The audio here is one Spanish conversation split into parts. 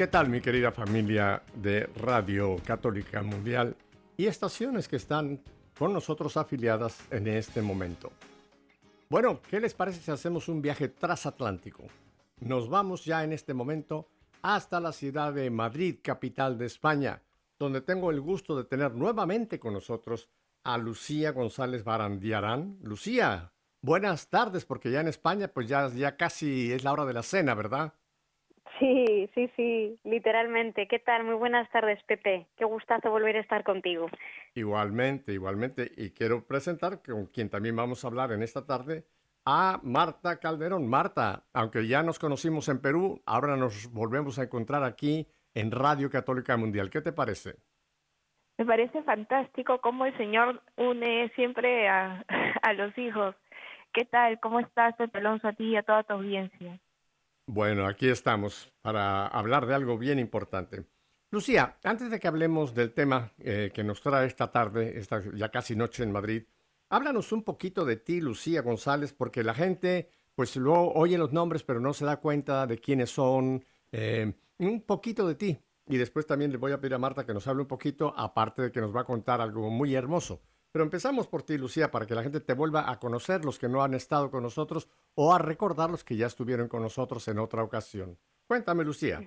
¿Qué tal mi querida familia de Radio Católica Mundial y estaciones que están con nosotros afiliadas en este momento? Bueno, ¿qué les parece si hacemos un viaje transatlántico? Nos vamos ya en este momento hasta la ciudad de Madrid, capital de España, donde tengo el gusto de tener nuevamente con nosotros a Lucía González Barandiarán. Lucía, buenas tardes, porque ya en España pues ya, ya casi es la hora de la cena, ¿verdad? Sí, sí, sí, literalmente. ¿Qué tal? Muy buenas tardes, Pepe. Qué gustazo volver a estar contigo. Igualmente, igualmente. Y quiero presentar con quien también vamos a hablar en esta tarde a Marta Calderón. Marta, aunque ya nos conocimos en Perú, ahora nos volvemos a encontrar aquí en Radio Católica Mundial. ¿Qué te parece? Me parece fantástico cómo el Señor une siempre a, a los hijos. ¿Qué tal? ¿Cómo estás, Pepe Alonso, a ti y a toda tu audiencia? Bueno, aquí estamos para hablar de algo bien importante. Lucía, antes de que hablemos del tema eh, que nos trae esta tarde, esta ya casi noche en Madrid, háblanos un poquito de ti, Lucía González, porque la gente pues luego oye los nombres pero no se da cuenta de quiénes son, eh, un poquito de ti. Y después también le voy a pedir a Marta que nos hable un poquito, aparte de que nos va a contar algo muy hermoso. Pero empezamos por ti, Lucía, para que la gente te vuelva a conocer, los que no han estado con nosotros, o a recordar los que ya estuvieron con nosotros en otra ocasión. Cuéntame, Lucía.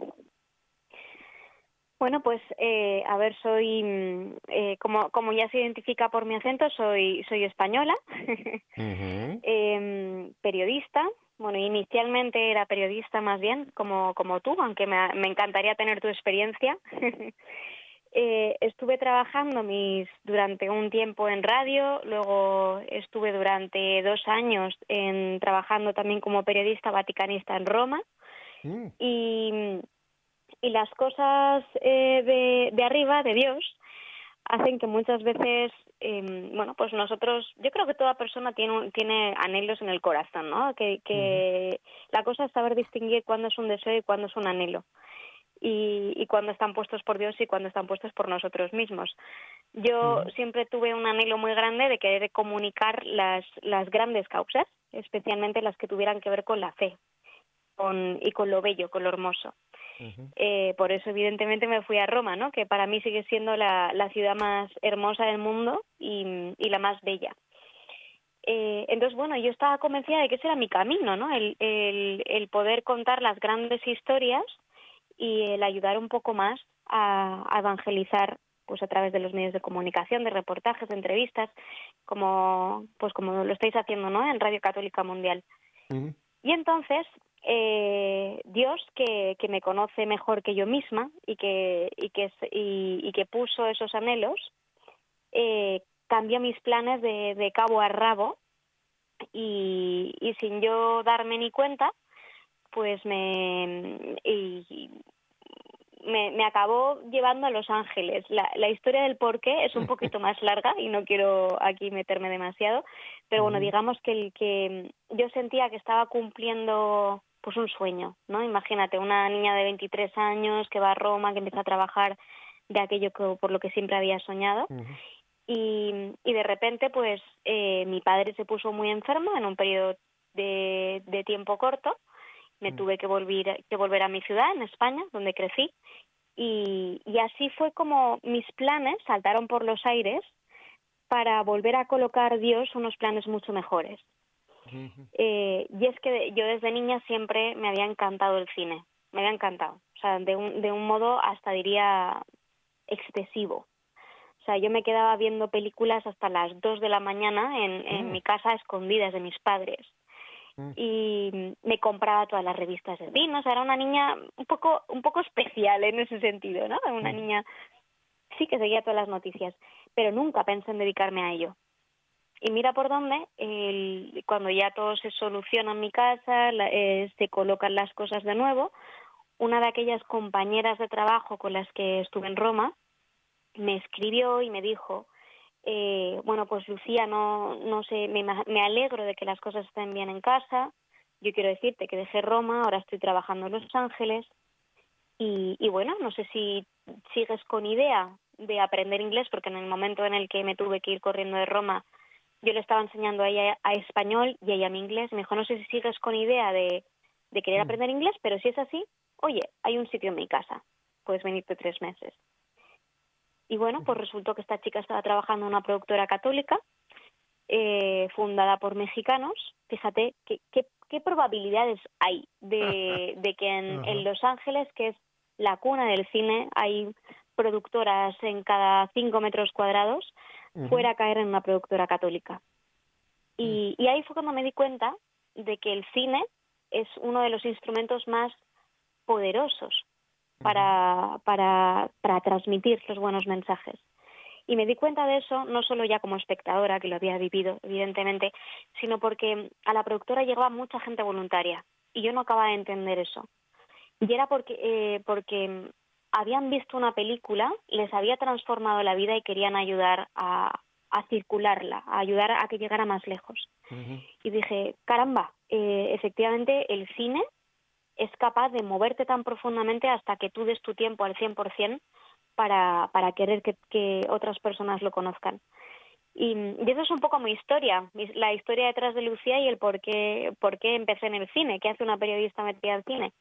Bueno, pues eh, a ver, soy, mm, eh, como, como ya se identifica por mi acento, soy, soy española, eh, periodista. Bueno, inicialmente era periodista más bien, como, como tú, aunque me, me encantaría tener tu experiencia. Eh, estuve trabajando mis durante un tiempo en radio, luego estuve durante dos años en, trabajando también como periodista vaticanista en Roma Mm, y, y las cosas eh, de, de arriba, de Dios, hacen que muchas veces, eh, bueno, pues nosotros, yo creo que toda persona tiene, un- tiene anhelos en el corazón, ¿no? Que, que la cosa es saber distinguir cuándo es un deseo y cuándo es un anhelo. Y, y cuándo están puestos por Dios y cuándo están puestos por nosotros mismos. Yo siempre tuve un anhelo muy grande de querer comunicar las, las grandes causas, especialmente las que tuvieran que ver con la fe con, y con lo bello, con lo hermoso. Eh, por eso, evidentemente, me fui a Roma, ¿no? que para mí sigue siendo la, la ciudad más hermosa del mundo y, y la más bella. Eh, entonces, bueno, yo estaba convencida de que ese era mi camino, ¿no? El, el, el poder contar las grandes historias y el ayudar un poco más a, a evangelizar pues a través de los medios de comunicación, de reportajes, de entrevistas, como pues como lo estáis haciendo, ¿no? En Radio Católica Mundial. Y entonces, eh, Dios, que, que me conoce mejor que yo misma y que, y que, y, y que puso esos anhelos, eh, cambió mis planes de, de cabo a rabo y, y sin yo darme ni cuenta, pues me, y- me, me acabó llevando a Los Ángeles. La, la historia del por qué es un poquito más larga y no quiero aquí meterme demasiado, pero bueno, digamos que el que yo sentía que estaba cumpliendo pues un sueño, ¿no? Imagínate una niña de 23 años que va a Roma, que empieza a trabajar de aquello que, por lo que siempre había soñado y, y de repente pues eh, mi padre se puso muy enfermo en un periodo de, de tiempo corto me Mm. tuve que volver que volver a mi ciudad en España donde crecí y, y así fue como mis planes saltaron por los aires para volver a colocar Dios unos planes mucho mejores eh, y es que yo desde niña siempre me había encantado el cine, me había encantado, o sea, de un, de un modo hasta diría excesivo. O sea, yo me quedaba viendo películas hasta las 2 de la mañana en, en Mm. mi casa escondidas de mis padres. Mm. Y me compraba todas las revistas de cine, o sea, era una niña un poco, un poco especial en ese sentido, ¿no? Una Mm. niña sí que seguía todas las noticias, pero nunca pensé en dedicarme a ello. Y mira por dónde, el- cuando ya todo se soluciona en mi casa, la- eh, se colocan las cosas de nuevo, una de aquellas compañeras de trabajo con las que estuve en Roma me escribió y me dijo, eh, bueno, pues Lucía, no, no sé, me, me alegro de que las cosas estén bien en casa. Yo quiero decirte que dejé Roma, ahora estoy trabajando en Los Ángeles. Y, y bueno, no sé si sigues con idea de aprender inglés, porque en el momento en el que me tuve que ir corriendo de Roma, yo le estaba enseñando a ella a español y a ella a mi inglés. Me dijo, no sé si sigues con idea de, de querer Mm. aprender inglés, pero si es así, oye, hay un sitio en mi casa, puedes venirte tres meses. Y bueno, pues resultó que esta chica estaba trabajando en una productora católica eh, fundada por mexicanos. Fíjate qué, qué, qué probabilidades hay de, de que en, en Los Ángeles, que es la cuna del cine, hay productoras en cada cinco metros cuadrados, fuera a caer en una productora católica. Y, y ahí fue cuando me di cuenta de que el cine es uno de los instrumentos más poderosos para, para, para transmitir los buenos mensajes. Y me di cuenta de eso no solo ya como espectadora, que lo había vivido, evidentemente, sino porque a la productora llegaba mucha gente voluntaria y yo no acababa de entender eso. Y era porque, eh, porque habían visto una película, les había transformado la vida y querían ayudar a, a circularla, a ayudar a que llegara más lejos. Y dije, caramba, eh, efectivamente el cine es capaz de moverte tan profundamente hasta que tú des tu tiempo al 100% para, para querer que, que otras personas lo conozcan. Y, y eso es un poco mi historia, la historia detrás de Lucía y el por qué, por qué empecé en el cine, qué hace una periodista metida al cine.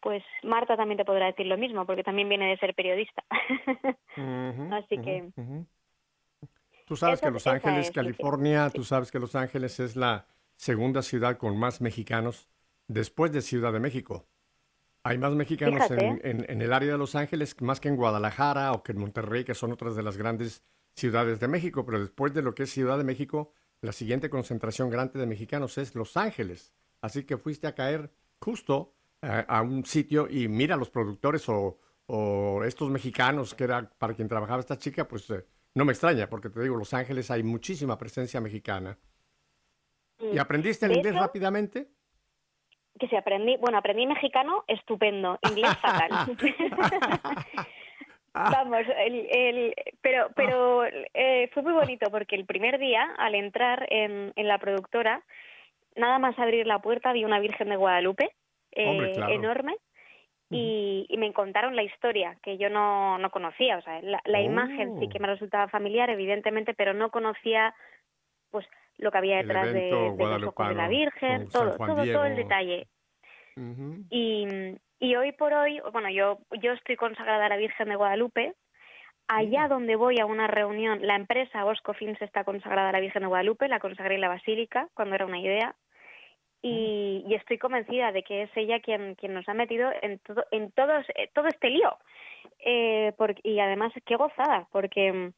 Pues Marta también te podrá decir lo mismo, porque también viene de ser periodista. Ujú, Así que-. Tú sabes que Los Ángeles, es. California, tú sabes que Los Ángeles es la segunda ciudad con más mexicanos después de Ciudad de México. Hay más mexicanos en, Fíjate. en- en el área de Los Ángeles más que en Guadalajara o que en Monterrey, que son otras de las grandes ciudades de México, pero después de lo que es Ciudad de México, la siguiente concentración grande de mexicanos es Los Ángeles. Así que fuiste a caer justo eh, a un sitio y mira los productores o, o estos mexicanos que era para quien trabajaba esta chica, pues eh, no me extraña, porque te digo, Los Ángeles hay muchísima presencia mexicana. ¿Y aprendiste el inglés rápidamente? Que si aprendí, bueno, aprendí mexicano, estupendo, inglés fatal. Vamos, el, el, pero, pero eh, fue muy bonito porque el primer día, al entrar en, en la productora, nada más abrir la puerta vi una Virgen de Guadalupe eh, Hombre, claro. enorme y, y me contaron la historia que yo no, no conocía. O sea, la, la imagen sí Oh. que me resultaba familiar, evidentemente, pero no conocía pues lo que había detrás de, evento de los ojos de la Virgen, todo, todo, todo el detalle. Y, y hoy por hoy, bueno, yo, yo estoy consagrada a la Virgen de Guadalupe. Allá donde voy a una reunión, la empresa Bosco Films está consagrada a la Virgen de Guadalupe, la consagré en la Basílica cuando era una idea. Y, y estoy convencida de que es ella quien, quien nos ha metido en todo, en todos, eh, todo este lío. Eh, porque, y además, qué gozada, porque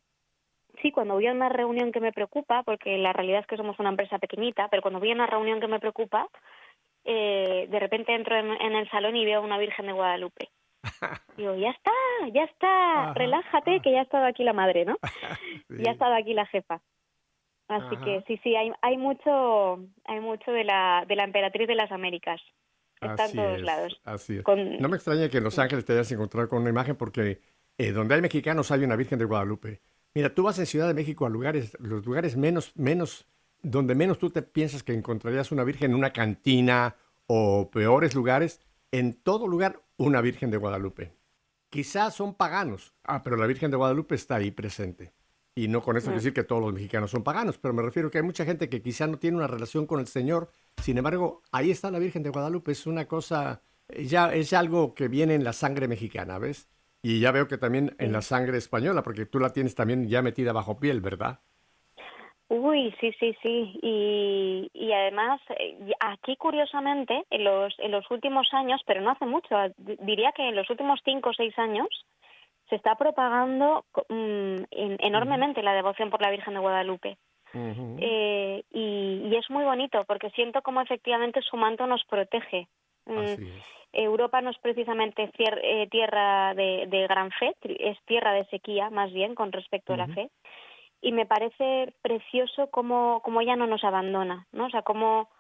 sí, cuando voy a una reunión que me preocupa, porque la realidad es que somos una empresa pequeñita, pero cuando voy a una reunión que me preocupa, eh, de repente entro en, en el salón y veo una Virgen de Guadalupe. Digo, ya está, ya está, Ajá, relájate, ajá. que ya ha estado aquí la madre, ¿no? Sí. Ya ha estado aquí la jefa. Así Ajá. que sí, sí, hay, hay mucho, hay mucho de la, de la emperatriz de las Américas. Está Así en todos es, lados. así es. Con- No me extraña que en Los Ángeles te hayas encontrado con una imagen porque eh, donde hay mexicanos hay una Virgen de Guadalupe. Mira, tú vas en Ciudad de México a lugares, los lugares menos, menos, donde menos tú te piensas que encontrarías una Virgen en una cantina o peores lugares, en todo lugar una Virgen de Guadalupe. Quizás son paganos, ah, pero la Virgen de Guadalupe está ahí presente. Y no con eso quiero decir que todos los mexicanos son paganos, pero me refiero que hay mucha gente que quizá no tiene una relación con el Señor. Sin embargo, ahí está la Virgen de Guadalupe. Es una cosa, ya es algo que viene en la sangre mexicana, ¿ves? Y ya veo que también en la sangre española, porque tú la tienes también ya metida bajo piel, ¿verdad? Uy, sí, sí, sí. Y, y además, eh, aquí curiosamente, en los, en los últimos años, pero no hace mucho, di- diría que en los últimos cinco o seis años, se está propagando mm, en- enormemente la devoción por la Virgen de Guadalupe. Eh, y, y es muy bonito porque siento como efectivamente su manto nos protege. Mm, Así es. Europa no es precisamente eh, tierra de, de gran fe, es tierra de sequía más bien con respecto a la fe. Y me parece precioso cómo, cómo ella no nos abandona, ¿no? O sea, cómo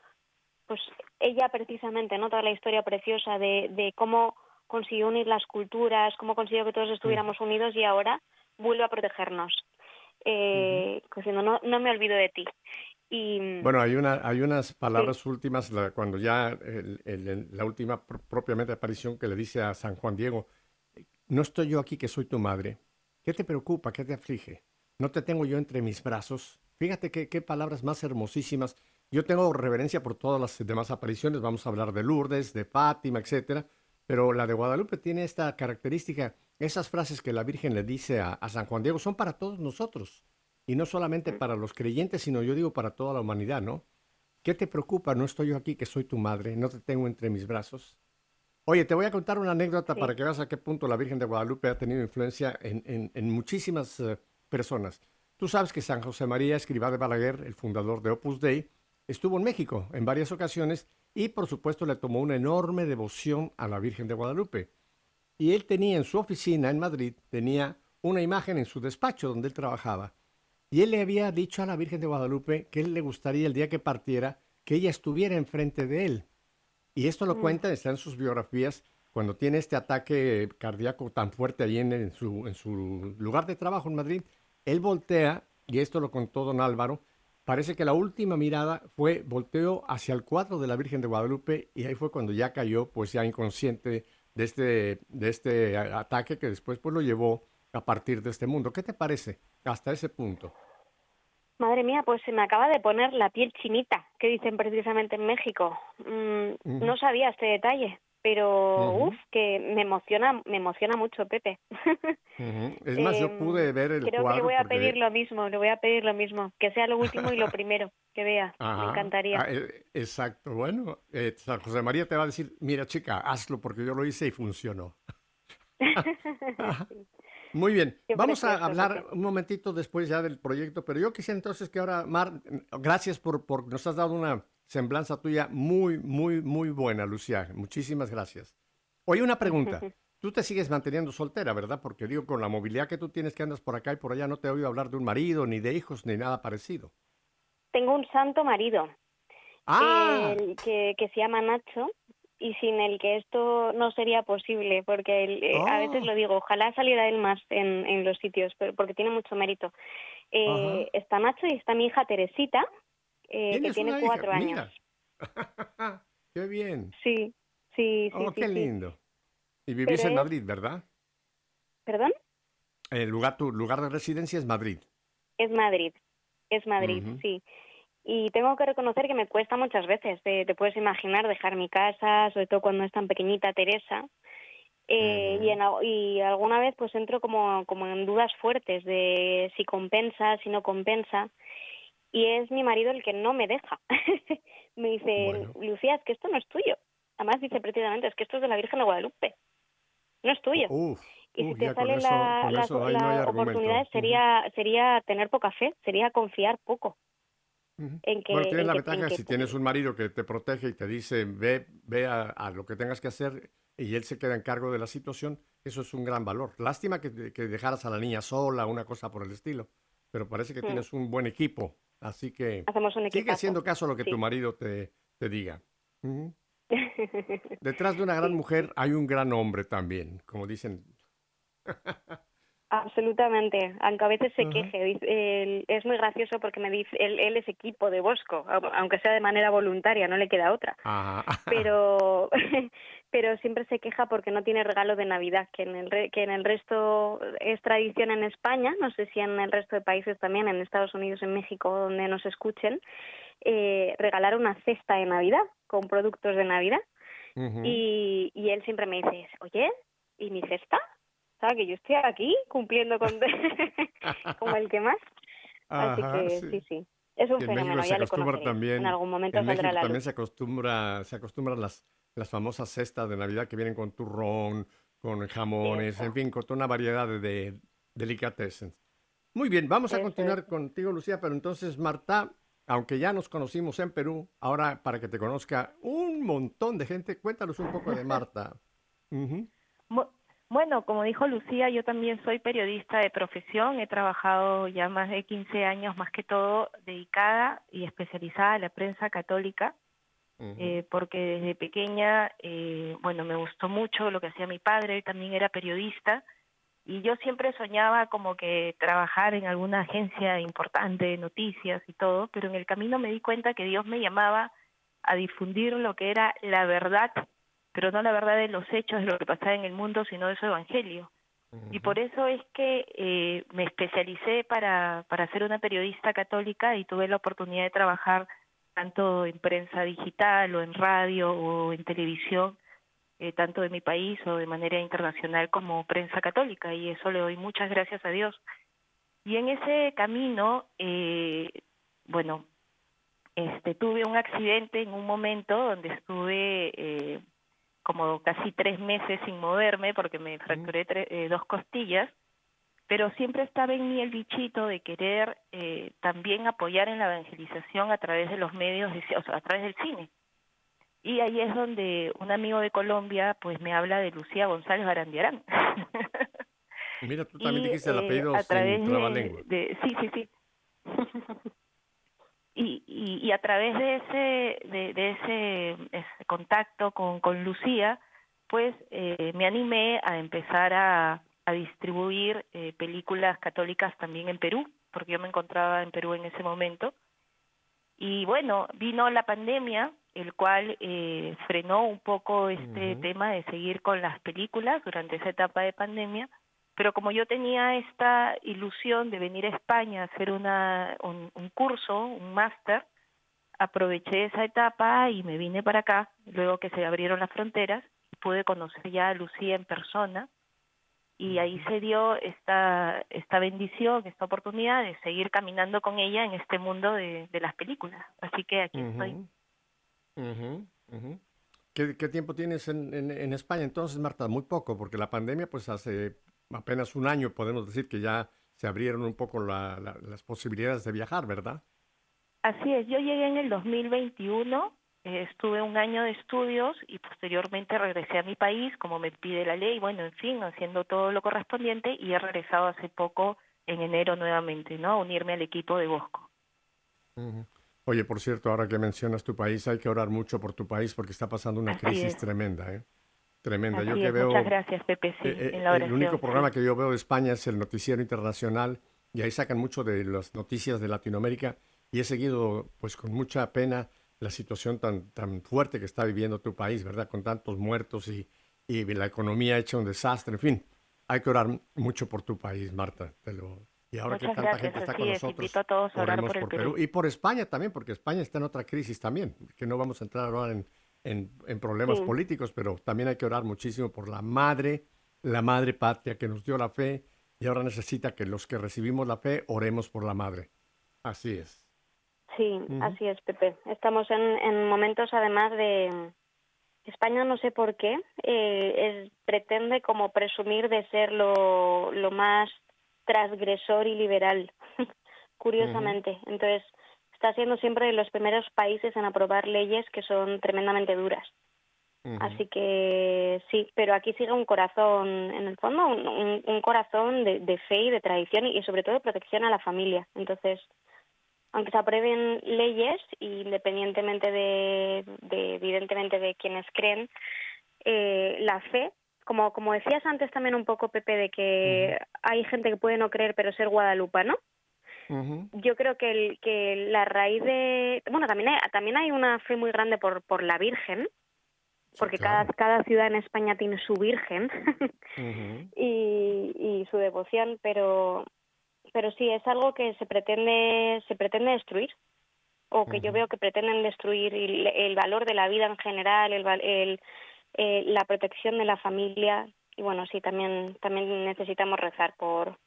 pues ella precisamente, ¿no? Toda la historia preciosa de, de cómo consiguió unir las culturas, cómo consiguió que todos estuviéramos unidos y ahora vuelve a protegernos. Eh, diciendo, no, no me olvido de ti. Y, Bueno, hay, una, hay unas palabras últimas, la- cuando ya el- el- el- la última pr- propiamente aparición que le dice a San Juan Diego, no estoy yo aquí que soy tu madre. ¿Qué te preocupa? ¿Qué te aflige? No te tengo yo entre mis brazos. Fíjate qué, qué palabras más hermosísimas. Yo tengo reverencia por todas las demás apariciones. Vamos a hablar de Lourdes, de Fátima, etcétera. Pero la de Guadalupe tiene esta característica. Esas frases que la Virgen le dice a, a San Juan Diego son para todos nosotros. Y no solamente para los creyentes, sino yo digo para toda la humanidad, ¿no? ¿Qué te preocupa? No estoy yo aquí, que soy tu madre, no te tengo entre mis brazos. Oye, te voy a contar una anécdota Sí. para que veas a qué punto la Virgen de Guadalupe ha tenido influencia en, en- en muchísimas eh, personas. Tú sabes que San José María Escrivá de Balaguer, el fundador de Opus Dei, estuvo en México en varias ocasiones y por supuesto le tomó una enorme devoción a la Virgen de Guadalupe. Y él tenía en su oficina en Madrid, tenía una imagen en su despacho donde él trabajaba. Y él le había dicho a la Virgen de Guadalupe que él le gustaría el día que partiera que ella estuviera enfrente de él. Y esto lo cuenta, está en sus biografías, cuando tiene este ataque cardíaco tan fuerte ahí en, en su, en su lugar de trabajo en Madrid, él voltea, y esto lo contó don Álvaro, parece que la última mirada fue volteo hacia el cuadro de la Virgen de Guadalupe y ahí fue cuando ya cayó, pues ya inconsciente de este, de este ataque que después pues lo llevó a partir de este mundo. ¿Qué te parece hasta ese punto? Madre mía, pues se me acaba de poner la piel chinita, que dicen precisamente en México. Mm. No sabía este detalle, pero Ujú. uf, que me emociona, me emociona mucho, Pepe. Es más, yo Em, pude ver el Creo que cuadro le voy a porque- pedir lo mismo, le voy a pedir lo mismo, que sea lo último y lo primero que vea. Me encantaría. Ah, eh, exacto. Bueno, eh, San José María te va a decir, mira chica, hazlo porque yo lo hice y funcionó. Muy bien, Qué vamos a hablar un momentito después ya del proyecto, pero yo quisiera entonces que ahora, Mar, gracias por, por nos has dado una semblanza tuya muy, muy, muy buena, Lucía. Muchísimas gracias. Oye, una pregunta. Tú te sigues manteniendo soltera, ¿verdad? Porque digo, con la movilidad que tú tienes que andas por acá y por allá, no te he oído hablar de un marido, ni de hijos, ni nada parecido. Tengo un santo marido ¡Ah! el que, que se llama Nacho y sin el que esto no sería posible, porque él, eh, a veces Oh. lo digo, ojalá saliera él más en, en los sitios, pero porque tiene mucho mérito. Eh, está Nacho y está mi hija Teresita, eh, que ¿Tienes tiene hija? cuatro años. Mira. Qué bien. Sí, sí, sí. Oh, sí, qué sí. lindo. Y vivís Pero en es- Madrid, ¿verdad? ¿Perdón? El lugar, tu lugar de residencia es Madrid. Es Madrid, es Madrid, sí. Y tengo que reconocer que me cuesta muchas veces, te, te puedes imaginar, dejar mi casa, sobre todo cuando es tan pequeñita Teresa. Eh, y, en, y alguna vez pues entro como, como en dudas fuertes de si compensa, si no compensa. Y es mi marido el que no me deja. me dice, Bueno. Lucía, es que esto no es tuyo. Además dice precisamente, es que esto es de la Virgen de Guadalupe. No es tuyo. Uf, Y si uf, te eso, la- no oportunidades, Ujú, sería, sería tener poca fe, sería confiar poco. Ujú. en que- bueno, tienes en la que- ventaja en que- si tienes un marido que te protege y te dice, ve, ve a, a lo que tengas que hacer y él se queda en cargo de la situación, eso es un gran valor. Lástima que, que dejaras a la niña sola, una cosa por el estilo, pero parece que Mm. tienes un buen equipo, así que Hacemos un sigue haciendo caso a lo que sí. tu marido te, te diga. Detrás de una gran mujer hay un gran hombre también, como dicen. Absolutamente, aunque a veces se queje. él- es muy gracioso porque me dice, él, él es equipo de Bosco, au- aunque sea de manera voluntaria, no le queda otra. Ajá. Pero, pero siempre se queja porque no tiene regalo de Navidad, que en, el re- que en el resto es tradición en España, no sé si en el resto de países también, en Estados Unidos, en México, donde nos escuchen, eh, regalar una cesta de Navidad con productos de Navidad. Y, y él siempre me dice, oye, ¿y mi cesta? ¿Sabes que yo estoy aquí cumpliendo con como el que más? Así Ajá, que sí. sí, sí. Es un Que en fenómeno, México se ya acostumbra también. En algún momento En México la también se acostumbra, se acostumbran las, las famosas cestas de Navidad que vienen con turrón, con jamones, en fin, con toda una variedad de, de delicatessen. Muy bien, vamos a continuar contigo, Lucía, pero entonces, Marta, aunque ya nos conocimos en Perú, ahora para que te conozca un montón de gente, cuéntanos un poco de Marta. Bu- Bueno, como dijo Lucía, yo también soy periodista de profesión. He trabajado ya más de 15 años, más que todo, dedicada y especializada en la prensa católica. eh, porque desde pequeña, eh, bueno, me gustó mucho lo que hacía mi padre, él también era periodista, y yo siempre soñaba como que trabajar en alguna agencia importante de noticias y todo, pero en el camino me di cuenta que Dios me llamaba a difundir lo que era la verdad, pero no la verdad de los hechos de lo que pasaba en el mundo, sino de su evangelio. Y por eso es que eh, me especialicé para, para ser una periodista católica y tuve la oportunidad de trabajar tanto en prensa digital o en radio o en televisión, eh, tanto de mi país o de manera internacional como prensa católica y eso le doy muchas gracias a Dios. Y en ese camino, eh, bueno, este, tuve un accidente en un momento donde estuve eh, como casi tres meses sin moverme porque me fracturé eh, dos costillas, pero siempre estaba en mí el bichito de querer eh, también apoyar en la evangelización a través de los medios, o sea, a través del cine. Y ahí es donde un amigo de Colombia pues me habla de Lucía González Barandiarán. Mira, tú también dijiste el apellido a través de, sí, sí, sí. y, y, a través de ese, de, ese, contacto con, con Lucía, pues eh, me animé a empezar a, a distribuir eh, películas católicas también en Perú, porque yo me encontraba en Perú en ese momento. Y bueno, vino la pandemia, el cual eh, frenó un poco este tema de seguir con las películas durante esa etapa de pandemia pero como yo tenía esta ilusión de venir a España a hacer una, un, curso, un máster, aproveché esa etapa y me vine para acá, luego que se abrieron las fronteras, pude conocer ya a Lucía en persona y ahí se dio esta, esta bendición, esta oportunidad de seguir caminando con ella en este mundo de, las películas. Así que aquí estoy. ¿Qué, tiempo tienes en, en, España entonces, Marta? Muy poco, porque la pandemia pues hace apenas un año podemos decir que ya se abrieron un poco las posibilidades de viajar, ¿verdad? Así es, yo llegué en el 2021, eh, estuve un año de estudios y posteriormente regresé a mi país como me pide la ley, bueno, en fin, haciendo todo lo correspondiente y he regresado hace poco en enero nuevamente, ¿no? A unirme al equipo de Bosco. Oye, por cierto, ahora que mencionas tu país, hay que orar mucho por tu país porque está pasando una crisis tremenda, ¿eh? Tremenda. yo que veo. Muchas gracias, Pepe. Sí, eh, en la oración, el único programa que yo veo de España es el Noticiero Internacional y ahí sacan mucho de las noticias de Latinoamérica y he seguido, pues, con mucha pena la situación tan, tan fuerte que está viviendo tu país, ¿verdad? Con tantos muertos y, y la economía hecha un desastre. En fin, hay que orar mucho por tu país, Marta. Te lo, y ahora que tanta gente está con nosotros, oremos por, Perú. Y por España también, porque España está en otra crisis también, que no vamos a entrar ahora en en, problemas políticos, pero también hay que orar muchísimo por la madre, la madre patria que nos dio la fe y ahora necesita que los que recibimos la fe oremos por la madre. Así es. Sí, así es, Pepe. Estamos en, momentos además de... España no sé por qué, eh, pretende como presumir de ser lo, lo más transgresor y liberal, curiosamente. Entonces, está siendo siempre de los primeros países en aprobar leyes que son tremendamente duras. Así que sí, pero aquí sigue un corazón, en el fondo, un, corazón de, fe y de tradición y, sobre todo de protección a la familia. Entonces, aunque se aprueben leyes, independientemente de, evidentemente, de quienes creen, eh, la fe, como, como decías antes también un poco, Pepe, de que hay gente que puede no creer pero ser guadalupano, yo creo que, el, que la raíz de... Bueno, también hay, también hay una fe muy grande por, por la Virgen, porque cada, cada ciudad en España tiene su Virgen y, y su devoción, pero, pero sí, es algo que se pretende, se pretende destruir o que yo veo que pretenden destruir el, el, valor de la vida en general, el, el, eh, la protección de la familia y bueno, sí, también también necesitamos rezar por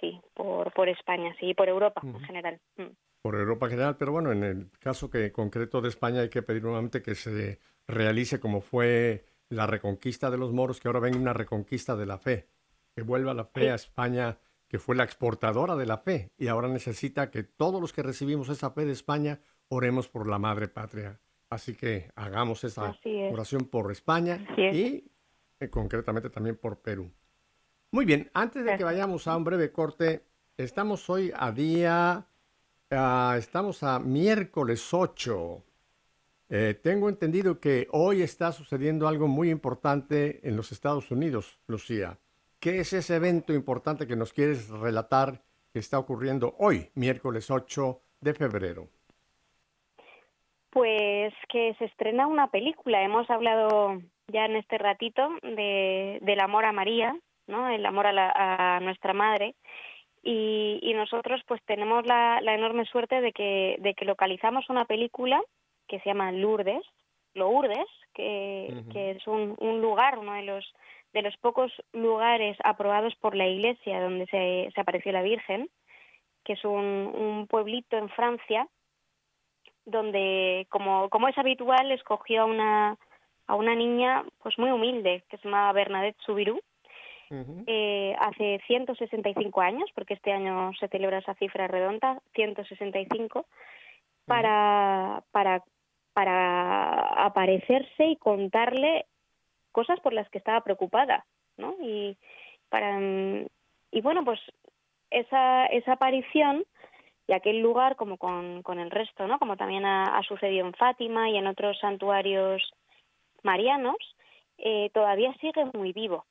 sí, por, por España, sí, por Europa en general. Mm. Por Europa en general, pero bueno, en el caso que concreto de España hay que pedir nuevamente que se realice como fue la reconquista de los moros, que ahora venga una reconquista de la fe, que vuelva la fe a España, que fue la exportadora de la fe, y ahora necesita que todos los que recibimos esa fe de España oremos por la madre patria. Así que hagamos esa oración por España y eh, concretamente también por Perú. Muy bien, antes de que vayamos a un breve corte, estamos hoy a día, ah, estamos a miércoles 8. Eh, tengo entendido que hoy está sucediendo algo muy importante en los Estados Unidos, Lucía. ¿Qué es ese evento importante que nos quieres relatar que está ocurriendo hoy, miércoles 8 de febrero? Pues que se estrena una película. Hemos hablado ya en este ratito de, del amor a María, ¿no? El amor a, a nuestra madre. Y, y, nosotros pues tenemos la, la enorme suerte de que, de que localizamos una película que se llama Lourdes, Lourdes, que, uh -huh. que es un, un, lugar, uno de los de los pocos lugares aprobados por la Iglesia donde se, se apareció la Virgen, que es un, un pueblito en Francia, donde, como, como es habitual, escogió a una, a una niña pues muy humilde, que se llamaba Bernadette Soubirous, uh -huh. eh, hace 165 años, porque este año se celebra esa cifra redonda, 165, para, para para aparecerse y contarle cosas por las que estaba preocupada, ¿no? Y para y bueno, pues esa esa aparición y aquel lugar como con, con el resto, ¿no? Como también ha, ha, sucedido en Fátima y en otros santuarios marianos, eh, todavía sigue muy vivo.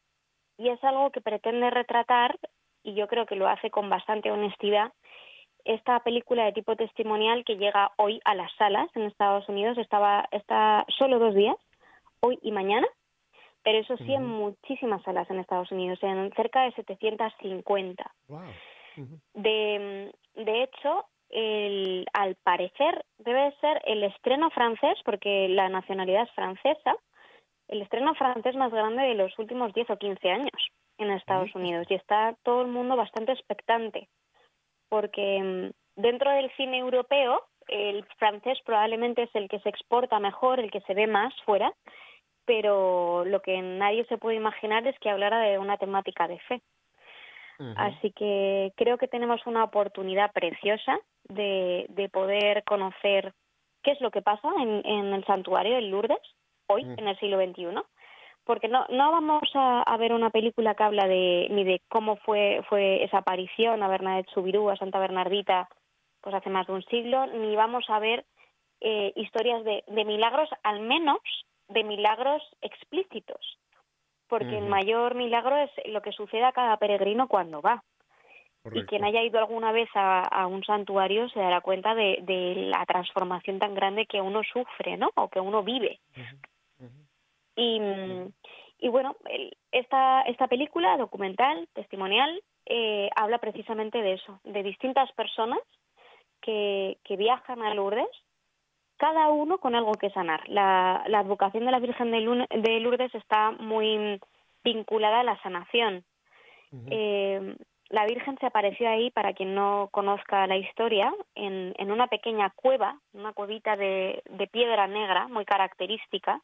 Y es algo que pretende retratar, y yo creo que lo hace con bastante honestidad, esta película de tipo testimonial que llega hoy a las salas en Estados Unidos estaba está solo dos días, hoy y mañana, pero eso sí en muchísimas salas en Estados Unidos, en cerca de 750. Wow. Uh -huh. De, de hecho, el, al parecer debe ser el estreno francés, porque la nacionalidad es francesa, el estreno francés más grande de los últimos 10 o 15 años en Estados uh -huh. Unidos y está todo el mundo bastante expectante porque mm, dentro del cine europeo el francés probablemente es el que se exporta mejor, el que se ve más fuera, pero lo que nadie se puede imaginar es que hablara de una temática de fe. Uh -huh. Así que creo que tenemos una oportunidad preciosa de, de poder conocer qué es lo que pasa en, en el santuario de Lourdes hoy, -huh. en el siglo XXI porque no no vamos a, a, ver una película que habla de ni de cómo fue fue esa aparición a Bernadette Subirú, a Santa Bernardita, pues hace más de un siglo, ni vamos a ver eh, historias de, de, milagros, al menos de milagros explícitos, porque uh -huh. el mayor milagro es lo que sucede a cada peregrino cuando va. Correcto. Y quien haya ido alguna vez a, a un santuario se dará cuenta de, de, la transformación tan grande que uno sufre, ¿no? O que uno vive. Uh -huh. Y, y bueno, esta, esta película documental, testimonial, eh, habla precisamente de eso, de distintas personas que, que viajan a Lourdes, cada uno con algo que sanar. La, la advocación de la Virgen de Lourdes está muy vinculada a la sanación. Uh -huh. eh, la Virgen se apareció ahí, para quien no conozca la historia, en, en una pequeña cueva, una cuevita de, de piedra negra muy característica,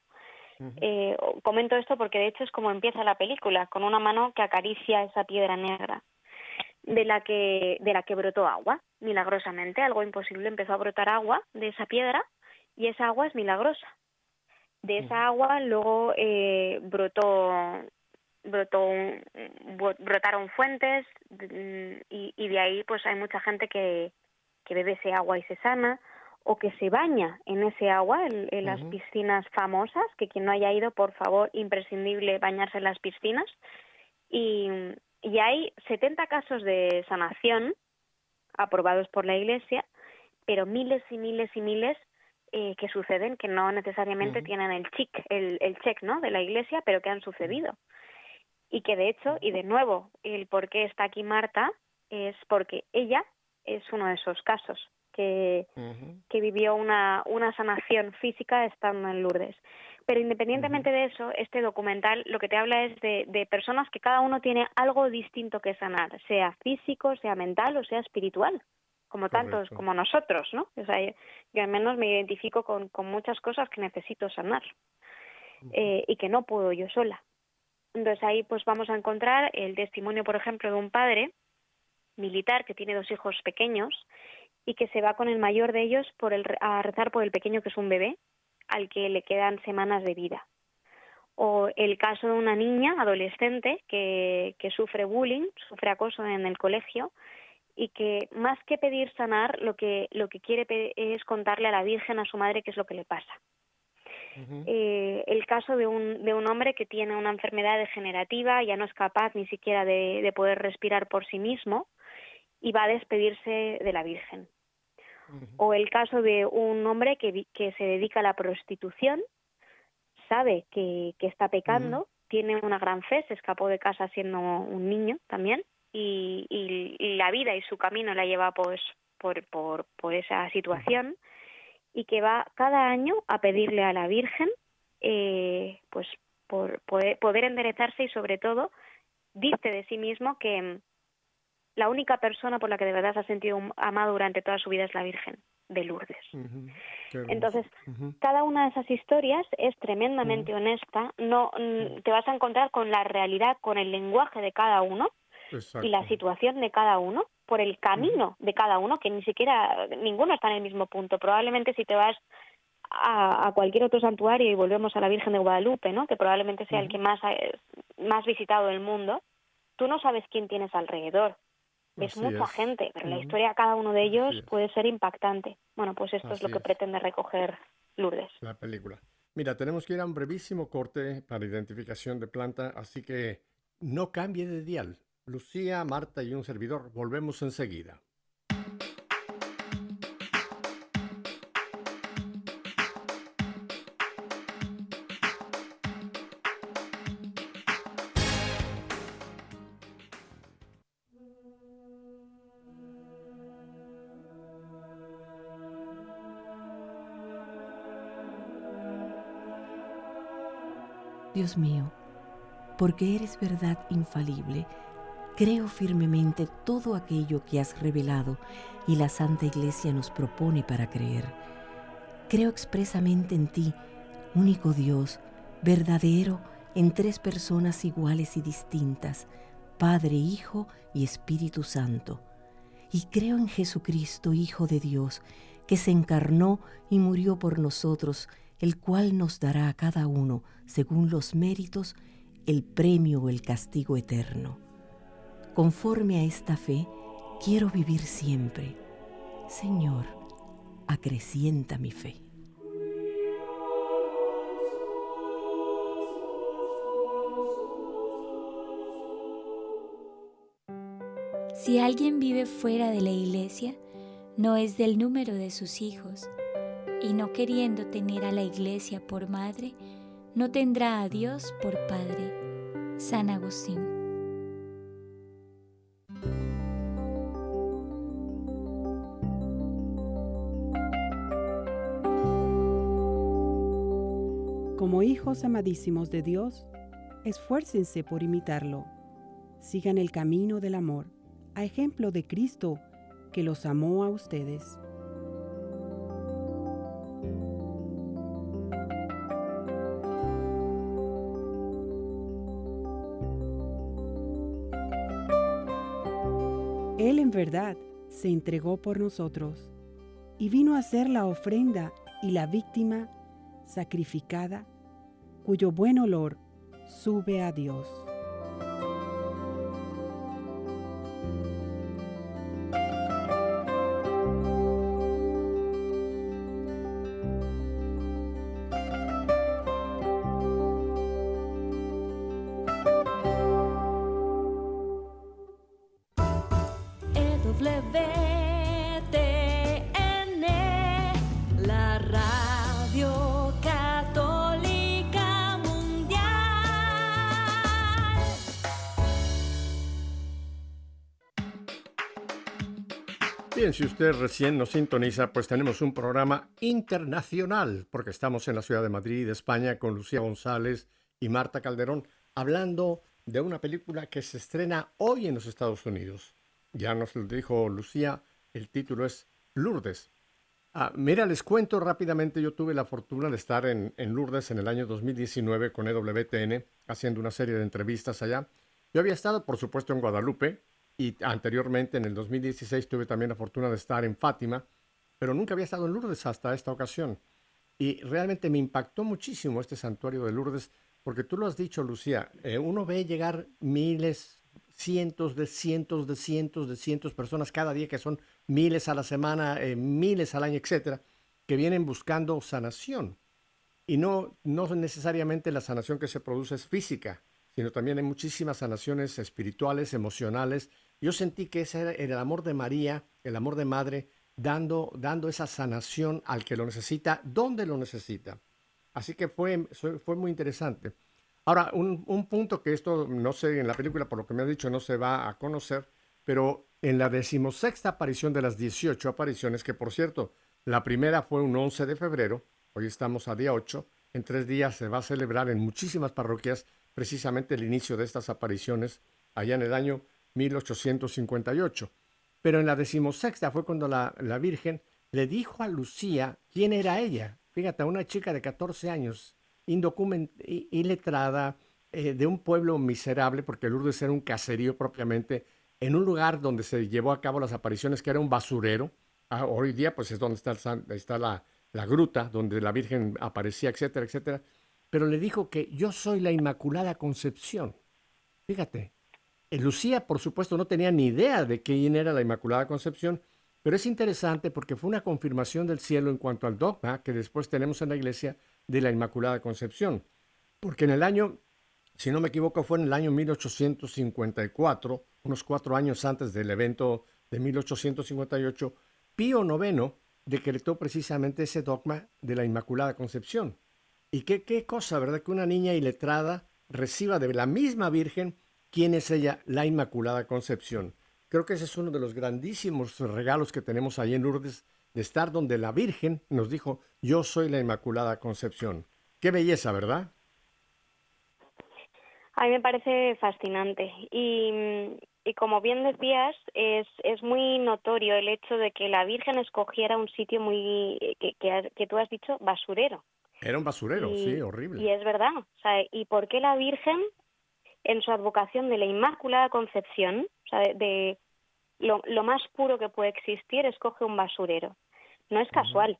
eh, comento esto porque de hecho es como empieza la película, con una mano que acaricia esa piedra negra de la que de la que brotó agua milagrosamente. Algo imposible empezó a brotar agua de esa piedra y esa agua es milagrosa. De esa agua luego eh, brotó brotó brotaron fuentes y, y de ahí pues hay mucha gente que que bebe ese agua y se sana o que se baña en ese agua, en, en las uh -huh. piscinas famosas, que quien no haya ido, por favor, imprescindible bañarse en las piscinas. Y, y hay 70 casos de sanación aprobados por la Iglesia, pero miles y miles y miles eh, que suceden que no necesariamente uh -huh. tienen el check, el, el check ¿no? de la Iglesia, pero que han sucedido. Y que de hecho, y de nuevo, el por qué está aquí Marta es porque ella es uno de esos casos que, uh -huh. que vivió una, una sanación física estando en Lourdes. Pero independientemente de eso, este documental lo que te habla es de, de, personas que cada uno tiene algo distinto que sanar, sea físico, sea mental o sea espiritual, como Correcto. tantos como nosotros, ¿no? O sea, yo, yo, al menos me identifico con, con muchas cosas que necesito sanar eh, y que no puedo yo sola. Entonces ahí pues vamos a encontrar el testimonio, por ejemplo, de un padre militar que tiene dos hijos pequeños y que se va con el mayor de ellos por el, a rezar por el pequeño que es un bebé al que le quedan semanas de vida. O el caso de una niña adolescente que, que sufre bullying, sufre acoso en el colegio y que más que pedir sanar, lo que, lo que quiere es contarle a la Virgen, a su madre, qué es lo que le pasa. eh, el caso de un, de un hombre que tiene una enfermedad degenerativa, ya no es capaz ni siquiera de, de poder respirar por sí mismo y va a despedirse de la Virgen. O el caso de un hombre que, que se dedica a la prostitución, sabe que, que está pecando, tiene una gran fe, se escapó de casa siendo un niño también, y, y, la vida y su camino la lleva pues por, por, por esa situación y que va cada año a pedirle a la Virgen eh, pues por poder, poder enderezarse y sobre todo dice de sí mismo que la única persona por la que de verdad se ha sentido amado durante toda su vida es la Virgen de Lourdes. Entonces, cada una de esas historias es tremendamente honesta, no te vas a encontrar con la realidad, con el lenguaje de cada uno y la situación de cada uno, por el camino de cada uno, que ni siquiera ninguno está en el mismo punto. Probablemente si te vas a, cualquier otro santuario y volvemos a la Virgen de Guadalupe, ¿no? que probablemente sea el que más, más visitado del mundo, tú no sabes quién tienes alrededor. Es mucha gente, pero la historia de cada uno de ellos puede ser impactante. Bueno, pues esto es lo que pretende recoger Lourdes. La película. Mira, tenemos que ir a un brevísimo corte para identificación de planta, así que no cambie de dial. Lucía, Marta y un servidor. Volvemos enseguida. Mío, porque eres verdad infalible, Creo firmemente todo aquello que has revelado y la Santa Iglesia nos propone para creer. Creo expresamente en ti, único Dios, verdadero, en tres personas iguales y distintas, Padre, Hijo y Espíritu Santo. Y creo en Jesucristo, Hijo de Dios, que se encarnó y murió por nosotros, el cual nos dará a cada uno, según los méritos, el premio o el castigo eterno. Conforme a esta fe, quiero vivir siempre. Señor, acrecienta mi fe. Si alguien vive fuera de la iglesia, no es del número de sus hijos, y no queriendo tener a la iglesia por madre, no tendrá a Dios por Padre. San Agustín. Como hijos amadísimos de Dios, esfuércense por imitarlo. Sigan el camino del amor, a ejemplo de Cristo, que los amó a ustedes. Se entregó por nosotros y vino a ser la ofrenda y la víctima sacrificada cuyo buen olor sube a Dios. Si usted recién nos sintoniza, pues tenemos un programa internacional, porque estamos en la ciudad de Madrid, España, con Lucía González y Marta Calderón, hablando de una película que se estrena hoy en los Estados Unidos. Ya nos lo dijo Lucía, el título es Lourdes. Ah, mira, les cuento rápidamente, yo tuve la fortuna de estar en, en Lourdes en el año 2019 con EWTN, haciendo una serie de entrevistas allá. Yo había estado, por supuesto, en Guadalupe, y anteriormente en el 2016 tuve también la fortuna de estar en Fátima, pero nunca había estado en Lourdes hasta esta ocasión. Y realmente me impactó muchísimo este santuario de Lourdes, porque tú lo has dicho, Lucía, eh, uno ve llegar miles, cientos de cientos de cientos de cientos de personas cada día, que son miles a la semana, eh, miles al año, etcétera, que vienen buscando sanación. Y no, no necesariamente la sanación que se produce es física, sino también hay muchísimas sanaciones espirituales, emocionales. Yo sentí que ese era el amor de María, el amor de madre, dando, dando esa sanación al que lo necesita, donde lo necesita. Así que fue, fue muy interesante. Ahora, un, un, punto que esto, no sé, en la película, por lo que me ha dicho, no se va a conocer, pero en la decimosexta aparición de las 18 apariciones, que por cierto, la primera fue un 11 de febrero, hoy estamos a día 8, en tres días se va a celebrar en muchísimas parroquias precisamente el inicio de estas apariciones, allá en el año 1858. Pero en la decimosexta fue cuando la, la Virgen le dijo a Lucía quién era ella. Fíjate, una chica de 14 años, iletrada, eh, de un pueblo miserable, porque Lourdes era un caserío propiamente, en un lugar donde se llevó a cabo las apariciones, que era un basurero. Ah, hoy día, pues es donde está, está la, la gruta, donde la Virgen aparecía, etcétera, etcétera. Pero le dijo que yo soy la Inmaculada Concepción. Fíjate, Lucía, por supuesto, no tenía ni idea de quién era la Inmaculada Concepción, pero es interesante porque fue una confirmación del cielo en cuanto al dogma que después tenemos en la iglesia de la Inmaculada Concepción. Porque en el año, si no me equivoco, fue en el año 1854, unos cuatro años antes del evento de 1858, Pío IX decretó precisamente ese dogma de la Inmaculada Concepción. Y qué, qué cosa, ¿verdad? Que una niña iletrada reciba de la misma Virgen quién es ella, la Inmaculada Concepción. Creo que ese es uno de los grandísimos regalos que tenemos ahí en Lourdes, de estar donde la Virgen nos dijo, yo soy la Inmaculada Concepción. Qué belleza, ¿verdad? A mí me parece fascinante. Y, y como bien decías, es, es muy notorio el hecho de que la Virgen escogiera un sitio muy, que, que, tú has dicho, basurero. Era un basurero, sí, horrible. Y es verdad. O sea, ¿Y por qué la Virgen, en su advocación de la Inmaculada Concepción, o sea, de, lo, lo, más puro que puede existir, escoge un basurero? No es casual,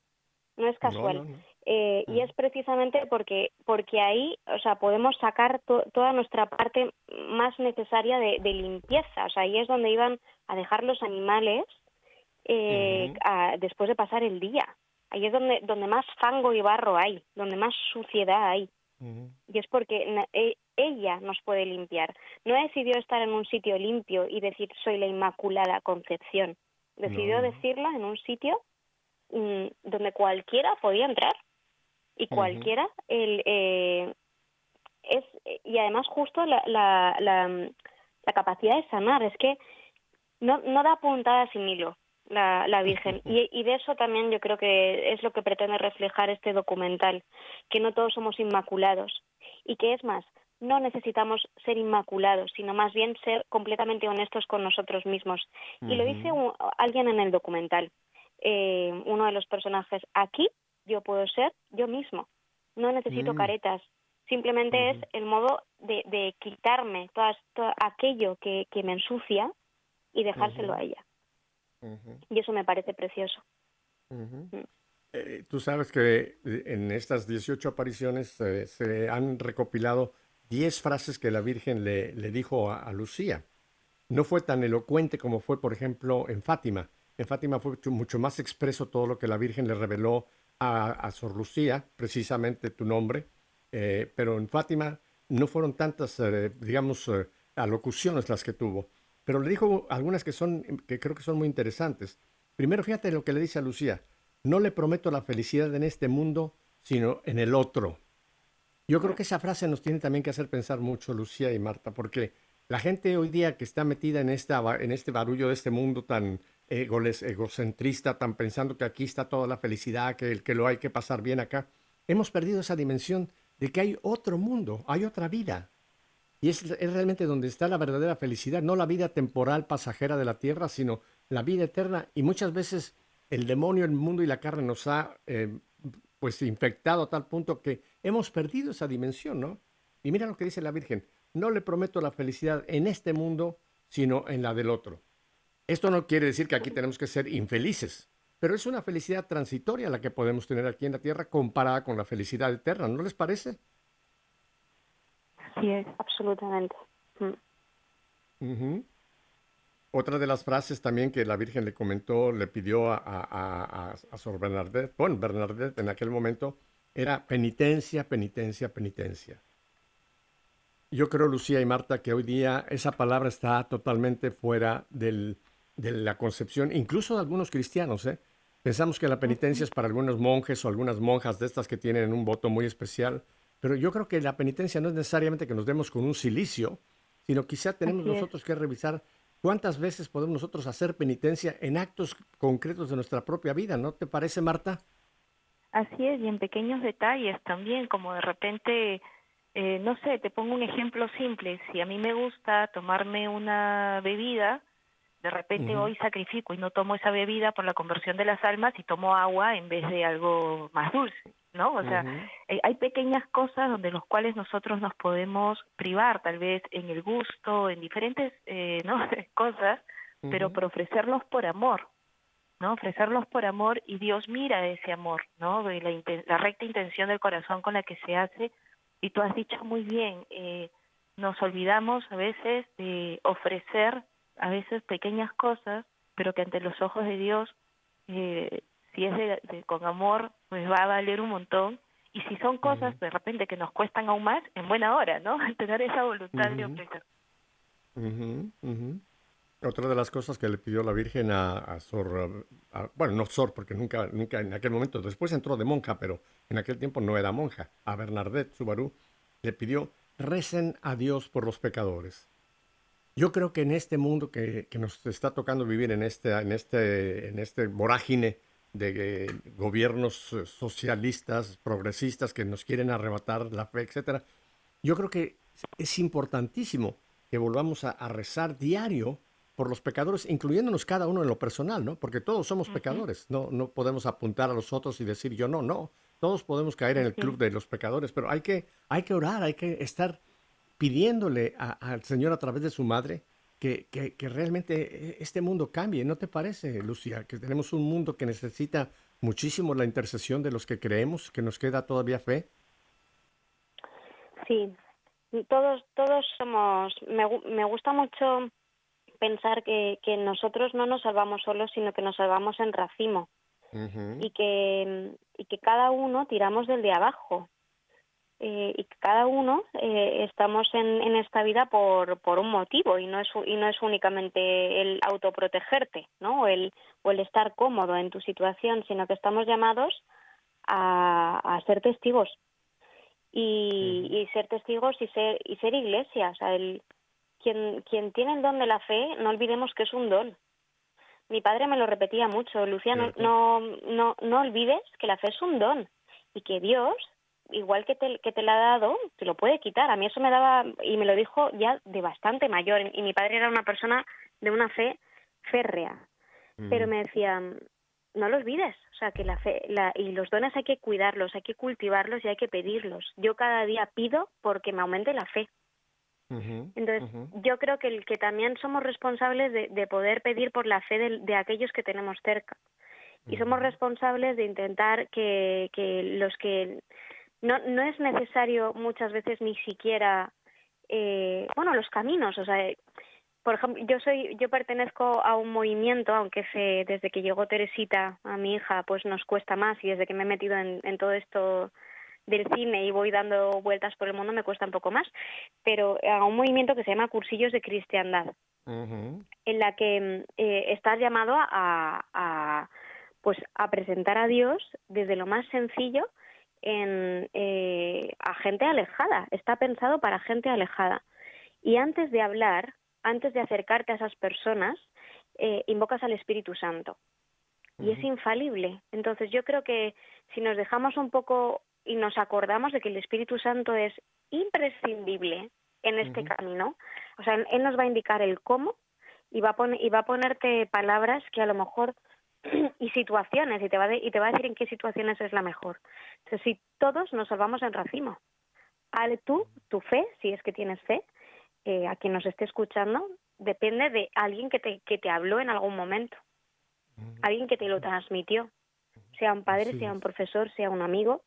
no es casual. Eh, y es precisamente porque, porque ahí, o sea, podemos sacar toda nuestra parte más necesaria de, limpieza. O sea, ahí es donde iban a dejar los animales eh, después de pasar el día. Ahí es donde, donde más fango y barro hay, donde más suciedad hay. Y es porque e, ella nos puede limpiar. No decidió estar en un sitio limpio y decir soy la Inmaculada Concepción. Decidió decirla en un sitio mm, donde cualquiera podía entrar. Y cualquiera el eh, es y además justo la, la, la, capacidad de sanar. Es que no, no da puntada sin hilo la, la Virgen. Y, y de eso también yo creo que es lo que pretende reflejar este documental que no todos somos inmaculados. Y que es más no necesitamos ser inmaculados, sino más bien ser completamente honestos con nosotros mismos. Y lo dice alguien en el documental, eh, uno de los personajes. Aquí yo puedo ser yo mismo. No necesito mm. caretas. Simplemente es el modo de, de quitarme todas, todo aquello que, que, me ensucia y dejárselo a ella. Y eso me parece precioso. Mm. Eh, tú sabes que eh, en estas 18 apariciones eh, se han recopilado 10 frases que la Virgen le, le dijo a, Lucía. No fue tan elocuente como fue, por ejemplo, en Fátima. En Fátima fue mucho más expreso todo lo que la Virgen le reveló a, Sor Lucía, precisamente tu nombre, eh, pero en Fátima no fueron tantas, eh, digamos, eh, alocuciones las que tuvo, pero le dijo algunas que, son, que creo que son muy interesantes. Primero, fíjate lo que le dice a Lucía, no le prometo la felicidad en este mundo, sino en el otro. Yo creo que esa frase nos tiene también que hacer pensar mucho, Lucía y Marta, porque la gente hoy día que está metida en, este barullo de este mundo tan egocentrista, tan pensando que aquí está toda la felicidad, que, que lo hay que pasar bien acá. Hemos perdido esa dimensión de que hay otro mundo, hay otra vida. Y es, realmente donde está la verdadera felicidad, no la vida temporal pasajera de la tierra, sino la vida eterna. Y muchas veces el demonio, el mundo y la carne nos ha eh, pues infectado a tal punto que hemos perdido esa dimensión, ¿no? Y mira lo que dice la Virgen, no le prometo la felicidad en este mundo, sino en la del otro. Esto no quiere decir que aquí tenemos que ser infelices, pero es una felicidad transitoria la que podemos tener aquí en la tierra comparada con la felicidad eterna, ¿no les parece? Sí, absolutamente. Mm. Otra de las frases también que la Virgen le comentó, le pidió a, a, a, Sor Bernadette, bueno, Bernadette en aquel momento, era penitencia, penitencia, penitencia. Yo creo, Lucía y Marta, que hoy día esa palabra está totalmente fuera del, de la concepción, incluso de algunos cristianos. ¿eh? Pensamos que la penitencia es para algunos monjes o algunas monjas de estas que tienen un voto muy especial, pero yo creo que la penitencia no es necesariamente que nos demos con un silicio, sino quizá tenemos nosotros que revisar cuántas veces podemos nosotros hacer penitencia en actos concretos de nuestra propia vida, ¿no te parece, Marta? Así es, y en pequeños detalles también, como de repente, eh, no sé, te pongo un ejemplo simple, si a mí me gusta tomarme una bebida, de repente hoy sacrifico y no tomo esa bebida por la conversión de las almas y tomo agua en vez de algo más dulce. ¿no? O sea, eh, hay pequeñas cosas donde los cuales nosotros nos podemos privar, tal vez en el gusto, en diferentes eh, ¿no? cosas, pero por ofrecerlos por amor, ¿no? Ofrecerlos por amor y Dios mira ese amor, ¿no? La, la recta intención del corazón con la que se hace. Y tú has dicho muy bien, eh, nos olvidamos a veces de ofrecer a veces pequeñas cosas, pero que ante los ojos de Dios eh, si es de, con amor, pues va a valer un montón. Y si son cosas de repente que nos cuestan aún más, en buena hora, ¿no? Tener esa voluntad de ofrecer. Otra de las cosas que le pidió la Virgen a, Sor, bueno, no Sor, porque nunca, nunca en aquel momento, después entró de monja, pero en aquel tiempo no era monja, a Bernadette Subaru, le pidió, recen a Dios por los pecadores. Yo creo que en este mundo que, que nos está tocando vivir, en este, en este, en este vorágine de gobiernos eh, socialistas, progresistas que nos quieren arrebatar la fe, etcétera. Yo creo que es importantísimo que volvamos a, rezar diario por los pecadores, incluyéndonos cada uno en lo personal, ¿no? Porque todos somos pecadores, no, no podemos apuntar a los otros y decir yo no, no, todos podemos caer en el club de los pecadores, pero hay que, hay que orar, hay que estar pidiéndole al Señor a través de su madre que, que, realmente eh, este mundo cambie. ¿No te parece, Lucía? Que tenemos un mundo que necesita muchísimo la intercesión de los que creemos, que nos queda todavía fe. Sí, todos, todos somos. Me, me gusta mucho pensar que, que nosotros no nos salvamos solos, sino que nos salvamos en racimo. y, que, y que cada uno tiramos del de abajo. Eh, y cada uno eh, estamos en, en, esta vida por, por un motivo y no es y no es únicamente el autoprotegerte no o el o el estar cómodo en tu situación sino que estamos llamados a, a ser testigos y, y, ser testigos y ser y ser iglesia. O sea el quien quien tiene el don de la fe no olvidemos que es un don. Mi padre me lo repetía mucho Luciano no no no olvides que la fe es un don y que Dios igual que te, que te la ha dado, te lo puede quitar. A mí eso me daba, y me lo dijo ya de bastante mayor, y mi padre era una persona de una fe férrea, pero me decía, no lo olvides, o sea, que la fe, la, y los dones hay que cuidarlos, hay que cultivarlos y hay que pedirlos. Yo cada día pido porque me aumente la fe. Entonces, yo creo que, el, que también somos responsables de, de poder pedir por la fe de, de aquellos que tenemos cerca. Y somos responsables de intentar que, que los que no, no es necesario muchas veces ni siquiera, eh, bueno, los caminos, o sea, por ejemplo, yo soy, yo pertenezco a un movimiento, aunque se, desde que llegó Teresita a mi hija, pues nos cuesta más y desde que me he metido en, en todo esto del cine y voy dando vueltas por el mundo me cuesta un poco más, pero a un movimiento que se llama Cursillos de Cristiandad, en la que eh, estás llamado a, a, pues a presentar a Dios desde lo más sencillo en, eh, a gente alejada, está pensado para gente alejada. Y antes de hablar, antes de acercarte a esas personas, eh, invocas al Espíritu Santo. Y es infalible. Entonces yo creo que si nos dejamos un poco y nos acordamos de que el Espíritu Santo es imprescindible en este camino, o sea, Él nos va a indicar el cómo y va, a y va a ponerte palabras que a lo mejor y situaciones y te va y te va a decir en qué situaciones es la mejor. Entonces, si todos nos salvamos en racimo, al tú, tu fe, si es que tienes fe, eh, a quien nos esté escuchando, depende de alguien que te, que te habló en algún momento, alguien que te lo transmitió, sea un padre, sea un profesor, sea un amigo.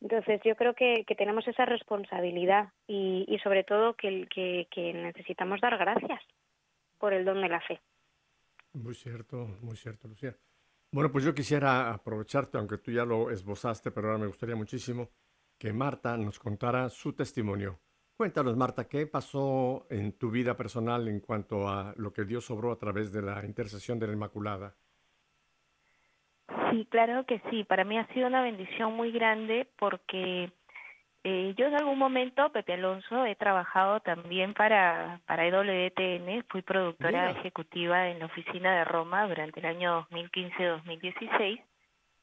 Entonces yo creo que, que tenemos esa responsabilidad y, y sobre todo que, que, que necesitamos dar gracias por el don de la fe. Muy cierto, muy cierto, Lucía. Bueno, pues yo quisiera aprovecharte, aunque tú ya lo esbozaste, pero ahora me gustaría muchísimo que Marta nos contara su testimonio. Cuéntanos, Marta, ¿qué pasó en tu vida personal en cuanto a lo que Dios obró a través de la intercesión de la Inmaculada? Sí, claro que sí. Para mí ha sido una bendición muy grande porque eh, yo en algún momento, Pepe Alonso, he trabajado también para, para EWTN, fui productora ejecutiva en la oficina de Roma durante el año 2015-2016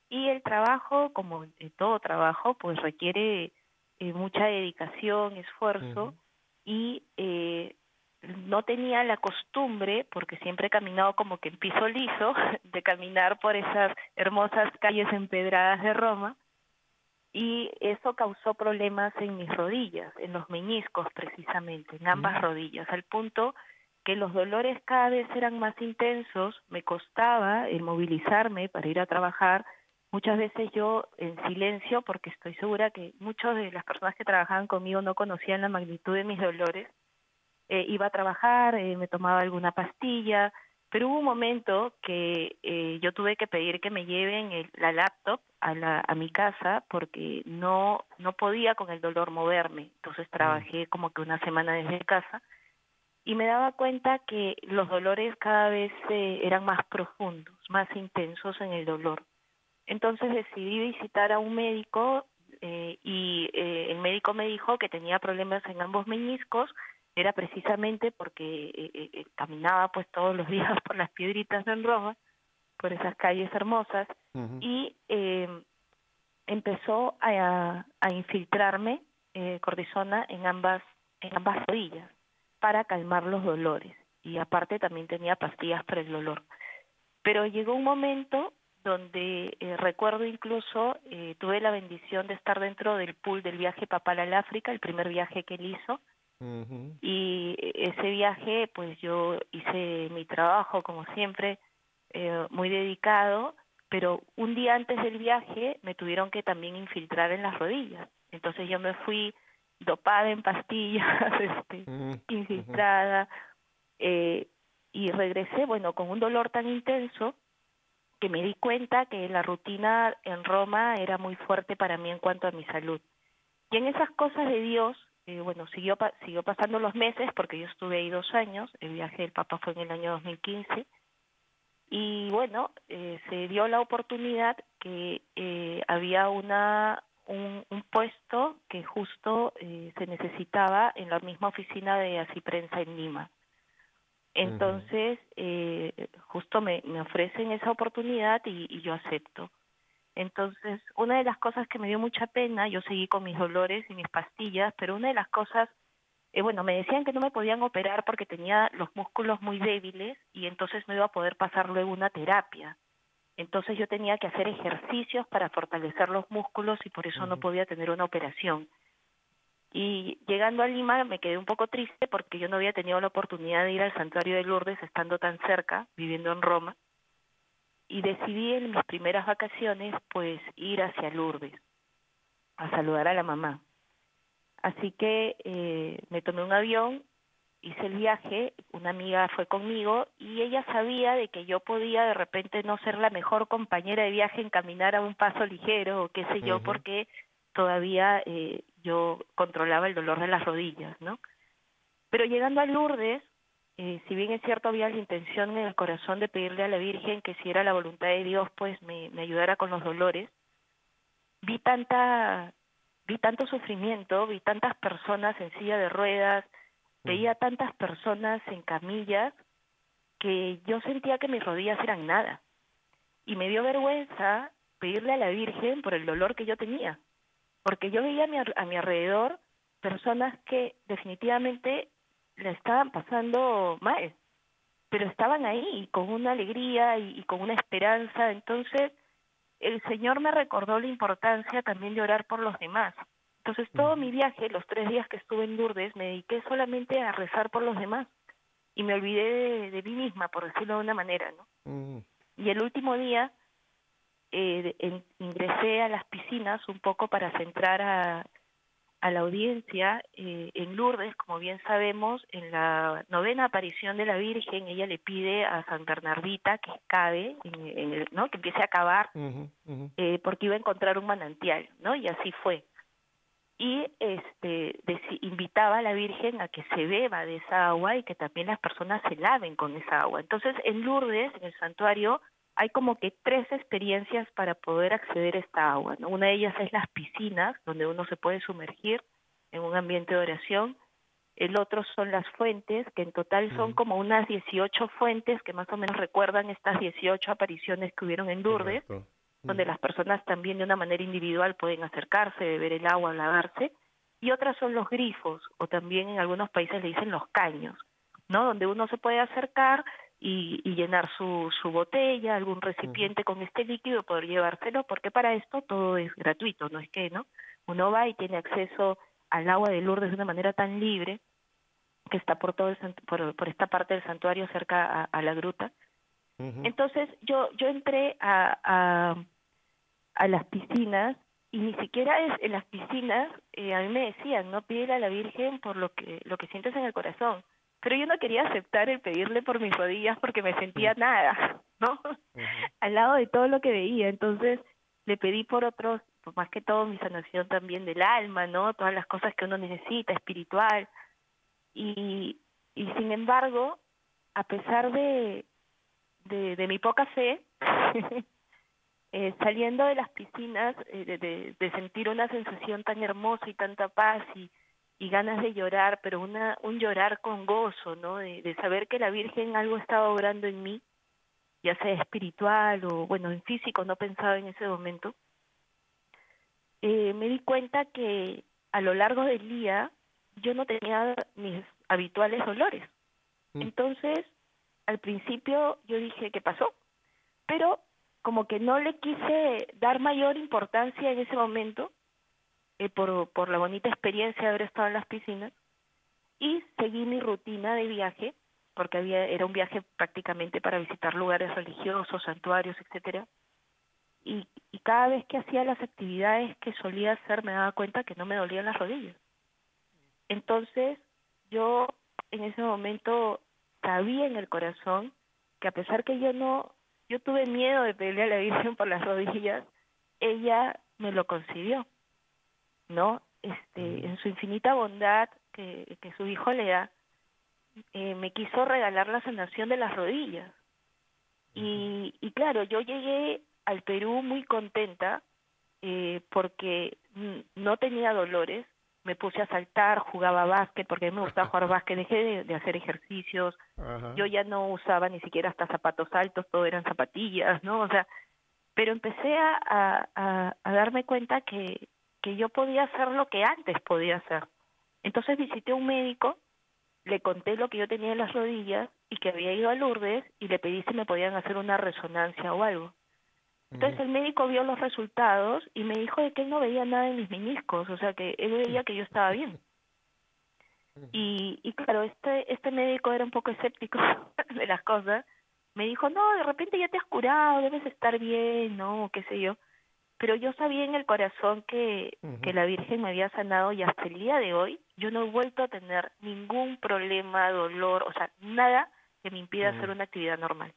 y el trabajo, como todo trabajo, pues requiere eh, mucha dedicación, esfuerzo y eh, no tenía la costumbre, porque siempre he caminado como que en piso liso, de caminar por esas hermosas calles empedradas de Roma, y eso causó problemas en mis rodillas, en los meñiscos precisamente, en ambas rodillas, al punto que los dolores cada vez eran más intensos, me costaba el movilizarme para ir a trabajar, muchas veces yo en silencio, porque estoy segura que muchas de las personas que trabajaban conmigo no conocían la magnitud de mis dolores, eh, iba a trabajar, eh, me tomaba alguna pastilla, pero hubo un momento que eh, yo tuve que pedir que me lleven la laptop a, la, a mi casa porque no, no podía con el dolor moverme. Entonces trabajé como que una semana desde casa y me daba cuenta que los dolores cada vez eh, eran más profundos, más intensos en el dolor. Entonces decidí visitar a un médico eh, y eh, el médico me dijo que tenía problemas en ambos meñiscos era precisamente porque eh, eh, eh, caminaba pues todos los días por las piedritas en Roma, por esas calles hermosas, y empezó a, a infiltrarme cortisona en ambas, en ambas rodillas para calmar los dolores. Y aparte también tenía pastillas para el dolor. Pero llegó un momento donde recuerdo incluso, tuve la bendición de estar dentro del pool del viaje papal al África, el primer viaje que él hizo, y ese viaje, pues yo hice mi trabajo, como siempre, eh, muy dedicado, pero un día antes del viaje me tuvieron que también infiltrar en las rodillas. Entonces yo me fui dopada en pastillas, este, infiltrada, eh, y regresé, bueno, con un dolor tan intenso que me di cuenta que la rutina en Roma era muy fuerte para mí en cuanto a mi salud. Y en esas cosas de Dios, eh, bueno, siguió, siguió pasando los meses porque yo estuve ahí dos años, el viaje del Papa fue en el año 2015, y bueno, eh, se dio la oportunidad que eh, había una un, un, puesto que justo se necesitaba en la misma oficina de Así Prensa en Lima. Entonces, justo me, me ofrecen esa oportunidad y, y yo acepto. Entonces, una de las cosas que me dio mucha pena, yo seguí con mis dolores y mis pastillas, pero una de las cosas, eh, bueno, me decían que no me podían operar porque tenía los músculos muy débiles y entonces no iba a poder pasar luego una terapia. Entonces yo tenía que hacer ejercicios para fortalecer los músculos y por eso no podía tener una operación. Y llegando a Lima me quedé un poco triste porque yo no había tenido la oportunidad de ir al santuario de Lourdes estando tan cerca, viviendo en Roma y decidí en mis primeras vacaciones pues ir hacia Lourdes a saludar a la mamá. Así que eh, me tomé un avión, hice el viaje, una amiga fue conmigo y ella sabía de que yo podía de repente no ser la mejor compañera de viaje en caminar a un paso ligero o qué sé yo, porque todavía eh, yo controlaba el dolor de las rodillas, ¿no? Pero llegando a Lourdes, eh, si bien es cierto había la intención en el corazón de pedirle a la Virgen que si era la voluntad de Dios pues me, me ayudara con los dolores, vi tanta, vi tanto sufrimiento, vi tantas personas en silla de ruedas, veía tantas personas en camillas que yo sentía que mis rodillas eran nada. Y me dio vergüenza pedirle a la Virgen por el dolor que yo tenía, porque yo veía a mi, a mi alrededor personas que definitivamente la estaban pasando mal, pero estaban ahí con una alegría y, con una esperanza. Entonces, el Señor me recordó la importancia también de orar por los demás. Entonces, todo mi viaje, los tres días que estuve en Lourdes, me dediqué solamente a rezar por los demás y me olvidé de, mí misma, por decirlo de una manera, ¿no? Y el último día eh, ingresé a las piscinas un poco para centrar a, a la audiencia eh, en Lourdes, como bien sabemos, en la novena aparición de la Virgen, ella le pide a San Bernardita que cabe, en, ¿no? que empiece a cavar, eh, porque iba a encontrar un manantial, ¿no? Y así fue. Y este invitaba a la Virgen a que se beba de esa agua y que también las personas se laven con esa agua. Entonces, en Lourdes, en el santuario, hay como que tres experiencias para poder acceder a esta agua. ¿no? Una de ellas es las piscinas, donde uno se puede sumergir en un ambiente de oración. El otro son las fuentes, que en total son como unas 18 fuentes que más o menos recuerdan estas 18 apariciones que hubieron en Lourdes, donde las personas también de una manera individual pueden acercarse, beber el agua, lavarse. Y otras son los grifos, o también en algunos países le dicen los caños, ¿no? Donde uno se puede acercar, y, llenar su, su botella, algún recipiente con este líquido, poder llevárselo, porque para esto todo es gratuito, no es que, ¿no? Uno va y tiene acceso al agua de Lourdes de una manera tan libre que está por todo el, por, por esta parte del santuario cerca a, la gruta. Entonces yo yo entré a, a, a las piscinas y ni siquiera es en las piscinas eh, a mí me decían no pídele a la Virgen por lo que lo que sientes en el corazón pero yo no quería aceptar el pedirle por mis rodillas porque me sentía nada, ¿no? Al lado de todo lo que veía, entonces le pedí por otros, pues más que todo mi sanación también del alma, ¿no? Todas las cosas que uno necesita, espiritual. Y, y sin embargo, a pesar de, de, de mi poca fe, eh, saliendo de las piscinas, eh, de, de, de sentir una sensación tan hermosa y tanta paz y, y ganas de llorar, pero una, un llorar con gozo, ¿no? De, saber que la Virgen algo estaba obrando en mí, ya sea espiritual o, bueno, en físico, no pensaba en ese momento. Eh, me di cuenta que a lo largo del día yo no tenía mis habituales dolores. Mm. Entonces, al principio yo dije, ¿qué pasó? Pero como que no le quise dar mayor importancia en ese momento eh, por, por la bonita experiencia de haber estado en las piscinas y seguí mi rutina de viaje porque había era un viaje prácticamente para visitar lugares religiosos, santuarios, etcétera. Y, y cada vez que hacía las actividades que solía hacer me daba cuenta que no me dolían las rodillas. Entonces, yo en ese momento sabía en el corazón que a pesar que yo no, yo tuve miedo de pedirle a la Virgen por las rodillas, ella me lo concedió. ¿No? Este, en su infinita bondad que, que su hijo le da, eh, me quiso regalar la sanación de las rodillas. Y, y claro, yo llegué al Perú muy contenta eh, porque no tenía dolores, me puse a saltar, jugaba básquet, porque a mí me gustaba jugar básquet, dejé de, hacer ejercicios, yo ya no usaba ni siquiera hasta zapatos altos, todo eran zapatillas, ¿no? O sea, pero empecé a, a, a darme cuenta que, que yo podía hacer lo que antes podía hacer. Entonces visité a un médico, le conté lo que yo tenía en las rodillas y que había ido a Lourdes y le pedí si me podían hacer una resonancia o algo. Entonces el médico vio los resultados y me dijo de que él no veía nada en mis meniscos, o sea que él veía que yo estaba bien. Y, y claro, este, este médico era un poco escéptico de las cosas. Me dijo, no, de repente ya te has curado, debes estar bien, ¿no? qué sé yo pero yo sabía en el corazón que, que la Virgen me había sanado y hasta el día de hoy yo no he vuelto a tener ningún problema, dolor, o sea, nada que me impida hacer una actividad normal.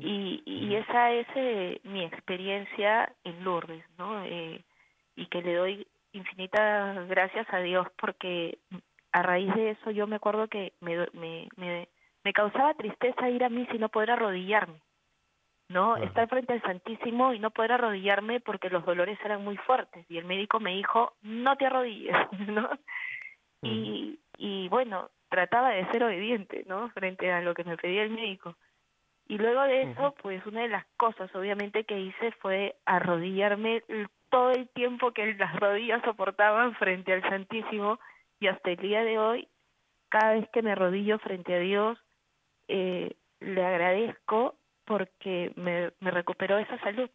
y, y esa es eh, mi experiencia en Lourdes, ¿no? Eh, y que le doy infinitas gracias a Dios porque a raíz de eso yo me acuerdo que me, me, me, me causaba tristeza ir a mí y no poder arrodillarme ¿no? Estar frente al Santísimo y no poder arrodillarme porque los dolores eran muy fuertes. Y el médico me dijo, no te arrodilles, ¿no? y, y bueno, trataba de ser obediente, ¿no? Frente a lo que me pedía el médico. Y luego de eso, pues una de las cosas obviamente que hice fue arrodillarme todo el tiempo que las rodillas soportaban frente al Santísimo y hasta el día de hoy, cada vez que me arrodillo frente a Dios, eh, le agradezco porque me, me recuperó esa salud.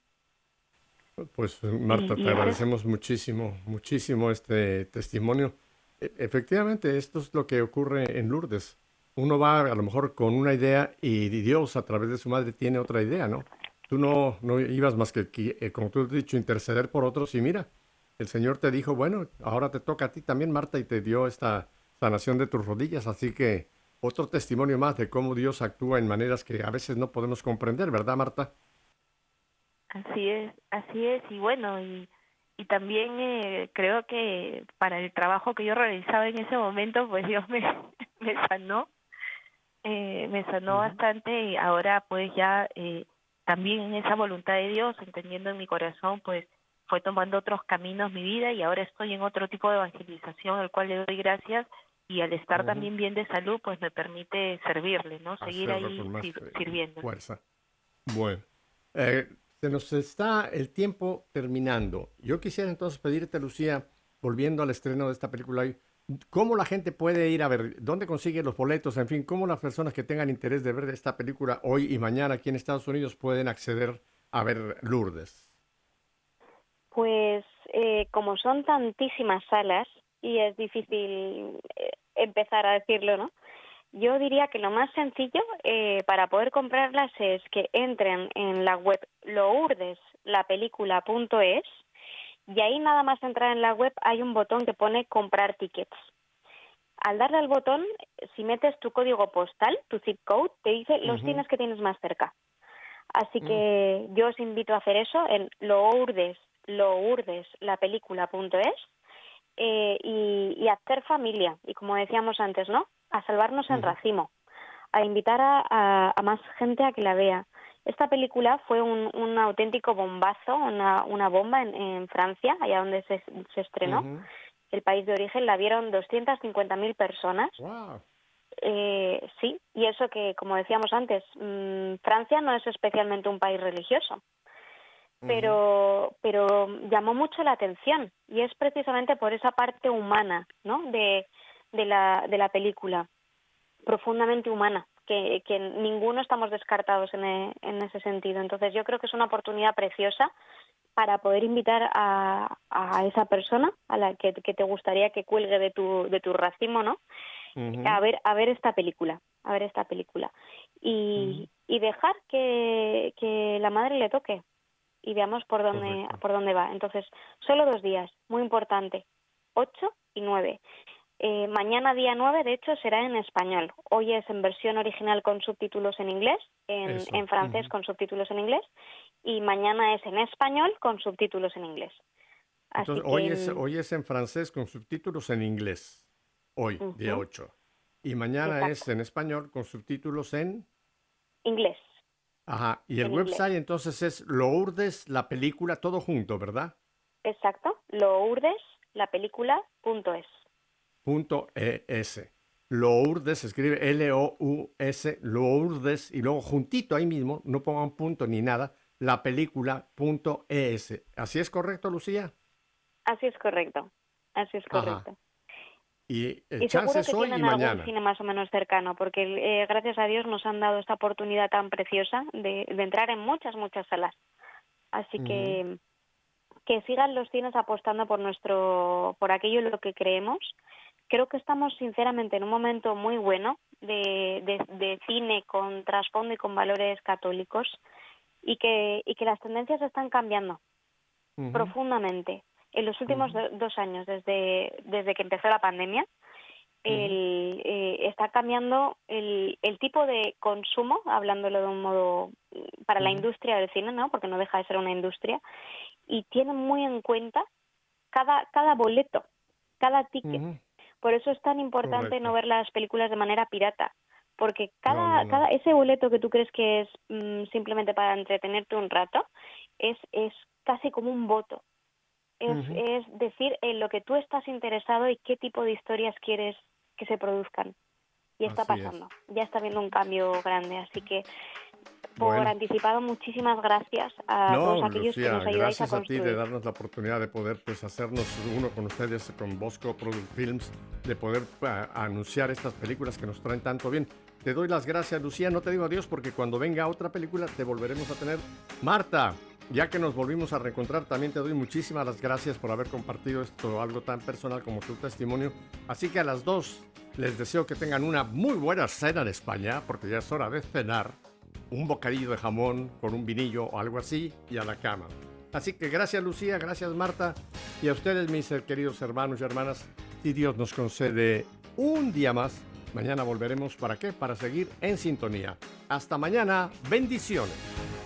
Pues Marta, te agradecemos muchísimo, muchísimo este testimonio. E, efectivamente, esto es lo que ocurre en Lourdes. Uno va a lo mejor con una idea y Dios a través de su madre tiene otra idea, ¿no? Tú no, no ibas más que, eh, como tú has dicho, interceder por otros y mira, el Señor te dijo, bueno, ahora te toca a ti también, Marta, y te dio esta sanación de tus rodillas. Así que otro testimonio más de cómo Dios actúa en maneras que a veces no podemos comprender, ¿verdad, Marta? Así es, así es. Y bueno, y, y también eh, creo que para el trabajo que yo realizaba en ese momento, pues Dios me, me sanó. Eh, me sanó bastante y ahora pues ya eh, también en esa voluntad de Dios, entendiendo en mi corazón, pues fue tomando otros caminos mi vida y ahora estoy en otro tipo de evangelización, al cual le doy gracias y al estar también bien de salud, pues me permite servirle, ¿no? Seguir ahí sirviendo. Fuerza. Bueno, eh, se nos está el tiempo terminando. Yo quisiera entonces pedirte, Lucía, volviendo al estreno de esta película, ¿cómo la gente puede ir a ver? ¿Dónde consigue los boletos? En fin, ¿cómo las personas que tengan interés de ver esta película hoy y mañana aquí en Estados Unidos pueden acceder a ver Lourdes? Pues eh, como son tantísimas salas y es difícil eh, empezar a decirlo, ¿no? Yo diría que lo más sencillo eh, para poder comprarlas es que entren en la web lourdeslapelícula.es y ahí nada más entrar en la web hay un botón que pone comprar tickets. Al darle al botón, si metes tu código postal, tu zip code, te dice los cines que tienes más cerca. Así que yo os invito a hacer eso en lourdes lourdeslapelícula.es eh, y, y hacer familia. Y como decíamos antes, ¿no? A salvarnos en racimo, a invitar a, más gente a que la vea. Esta película fue un, un auténtico bombazo, una, una bomba en, Francia, allá donde se, se estrenó. El país de origen la vieron 250.000 personas. Eh, sí, y eso que, como decíamos antes, mm, Francia no es especialmente un país religioso pero pero llamó mucho la atención y es precisamente por esa parte humana no de, de la de la película profundamente humana que, que ninguno estamos descartados en, e, en ese sentido. Entonces yo creo que es una oportunidad preciosa para poder invitar a, a esa persona a la que, que te gustaría que cuelgue de tu de tu racimo no a ver a ver esta película a ver esta película. Y, y dejar que, que la madre le toque y veamos por dónde, por dónde va. Entonces, solo dos días, muy importante, 8 y 9. Eh, mañana día 9, de hecho, será en español. Hoy es en versión original con subtítulos en inglés, en, en francés con subtítulos en inglés, y mañana es en español con subtítulos en inglés. Entonces, hoy, es, hoy es en francés con subtítulos en inglés, hoy, día 8. Y mañana es en español con subtítulos en... Inglés. Ajá, y el website entonces es Lourdes, la película, todo junto, ¿verdad? Exacto, Lourdes, la película.es. Punto ES. Lourdes, se escribe L-O-U-S, Lourdes, y luego juntito ahí mismo, no pongan punto ni nada, la película.es. ¿Así es correcto, Lucía? Así es correcto, así es correcto. Y, el y seguro que tienen algún cine más o menos cercano, porque eh, gracias a Dios nos han dado esta oportunidad tan preciosa de, entrar en muchas, muchas salas. Así que que sigan los cines apostando por nuestro, por aquello en lo que creemos. Creo que estamos sinceramente en un momento muy bueno de, de, cine con trasfondo y con valores católicos y que, y que las tendencias están cambiando profundamente en los últimos dos años, desde, desde que empezó la pandemia, el, eh, está cambiando el, el tipo de consumo, hablándolo de un modo mm, para la industria del cine, ¿no? Porque no deja de ser una industria, y tiene muy en cuenta cada, cada boleto, cada ticket. Por eso es tan importante no ver las películas de manera pirata, porque cada, cada ese boleto que tú crees que es mm, simplemente para entretenerte un rato es, es casi como un voto es, decir en lo que tú estás interesado y qué tipo de historias quieres que se produzcan. Y está pasando, ya está habiendo un cambio grande, así que por anticipado muchísimas gracias a todos aquellos que nos ayudáis a construir. Gracias a ti de darnos la oportunidad de poder pues hacernos uno con ustedes, con Bosco Product Films, de poder anunciar estas películas que nos traen tanto bien. Te doy las gracias, Lucía. No te digo adiós porque cuando venga otra película te volveremos a tener. Marta, ya que nos volvimos a reencontrar, también te doy muchísimas gracias por haber compartido esto, algo tan personal como tu testimonio. Así que a las dos les deseo que tengan una muy buena cena en España, porque ya es hora de cenar. Un bocadillo de jamón con un vinillo o algo así y a la cama. Así que gracias Lucía, gracias Marta y a ustedes mis queridos hermanos y hermanas. Si Dios nos concede un día más, mañana volveremos para qué? Para seguir en sintonía. Hasta mañana, bendiciones.